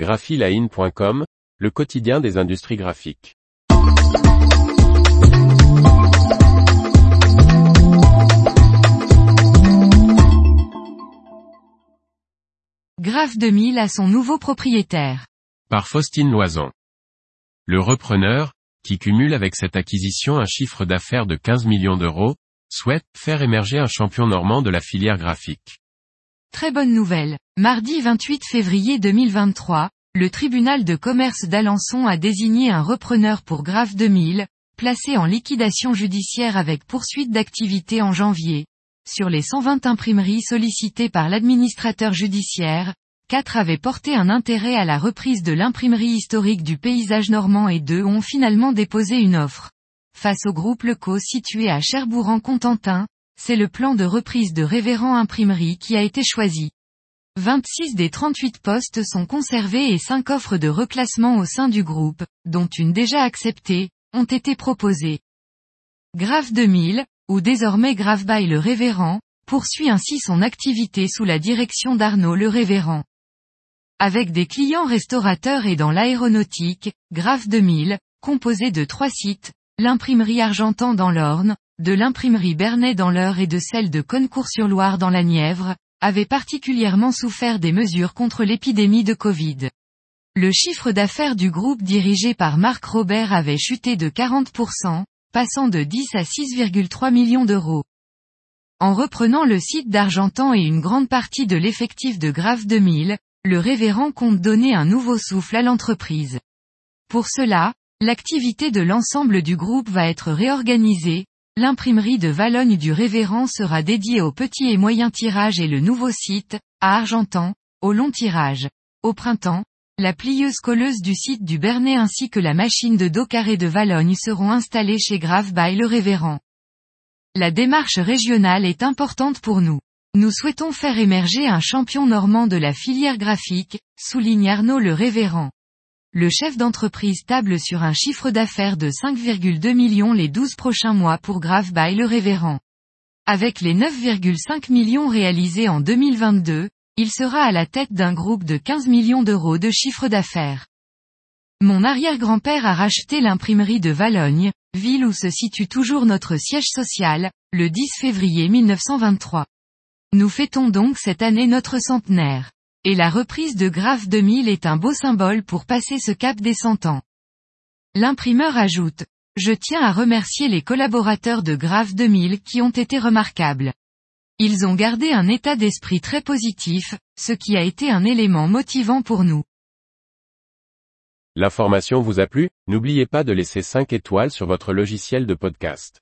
graphiline.com, le quotidien des industries graphiques. Graph 2000 a son nouveau propriétaire. Par Faustine Loison. Le repreneur, qui cumule avec cette acquisition un chiffre d'affaires de 15 millions d'euros, souhaite faire émerger un champion normand de la filière graphique. Très bonne nouvelle. Mardi 28 février 2023, le tribunal de commerce d'Alençon a désigné un repreneur pour Graph 2000, placé en liquidation judiciaire avec poursuite d'activité en janvier. Sur les 120 imprimeries sollicitées par l'administrateur judiciaire, 4 avaient porté un intérêt à la reprise de l'imprimerie historique du paysage normand et 2 ont finalement déposé une offre. Face au groupe Leco situé à Cherbourg-en-Contentin, c'est le plan de reprise de Révérend Imprimerie qui a été choisi. 26 des 38 postes sont conservés et 5 offres de reclassement au sein du groupe, dont une déjà acceptée, ont été proposées. Grave 2000, ou désormais Grave by le Révérend, poursuit ainsi son activité sous la direction d'Arnaud le Révérend. Avec des clients restaurateurs et dans l'aéronautique, Grave 2000, composé de trois sites, l'imprimerie Argentan dans l'Orne, de l'imprimerie Bernet dans l'Eure et de celle de Concours-sur-Loire dans la Nièvre, avait particulièrement souffert des mesures contre l'épidémie de Covid. Le chiffre d'affaires du groupe dirigé par Marc Robert avait chuté de 40%, passant de 10 à 6,3 millions d'euros. En reprenant le site d'Argentan et une grande partie de l'effectif de Grave 2000, le révérend compte donner un nouveau souffle à l'entreprise. Pour cela, l'activité de l'ensemble du groupe va être réorganisée, L'imprimerie de Valogne du Révérend sera dédiée au petit et moyen tirage et le nouveau site, à Argentan, au long tirage. Au printemps, la plieuse colleuse du site du Bernet ainsi que la machine de dos carré de Valogne seront installées chez Grave by le Révérend. La démarche régionale est importante pour nous. Nous souhaitons faire émerger un champion normand de la filière graphique, souligne Arnaud le Révérend. Le chef d'entreprise table sur un chiffre d'affaires de 5,2 millions les 12 prochains mois pour Grave by le Révérend. Avec les 9,5 millions réalisés en 2022, il sera à la tête d'un groupe de 15 millions d'euros de chiffre d'affaires. Mon arrière-grand-père a racheté l'imprimerie de Valogne, ville où se situe toujours notre siège social, le 10 février 1923. Nous fêtons donc cette année notre centenaire. Et la reprise de Graph 2000 est un beau symbole pour passer ce cap des 100 ans. L'imprimeur ajoute, je tiens à remercier les collaborateurs de Graph 2000 qui ont été remarquables. Ils ont gardé un état d'esprit très positif, ce qui a été un élément motivant pour nous. L'information vous a plu, n'oubliez pas de laisser 5 étoiles sur votre logiciel de podcast.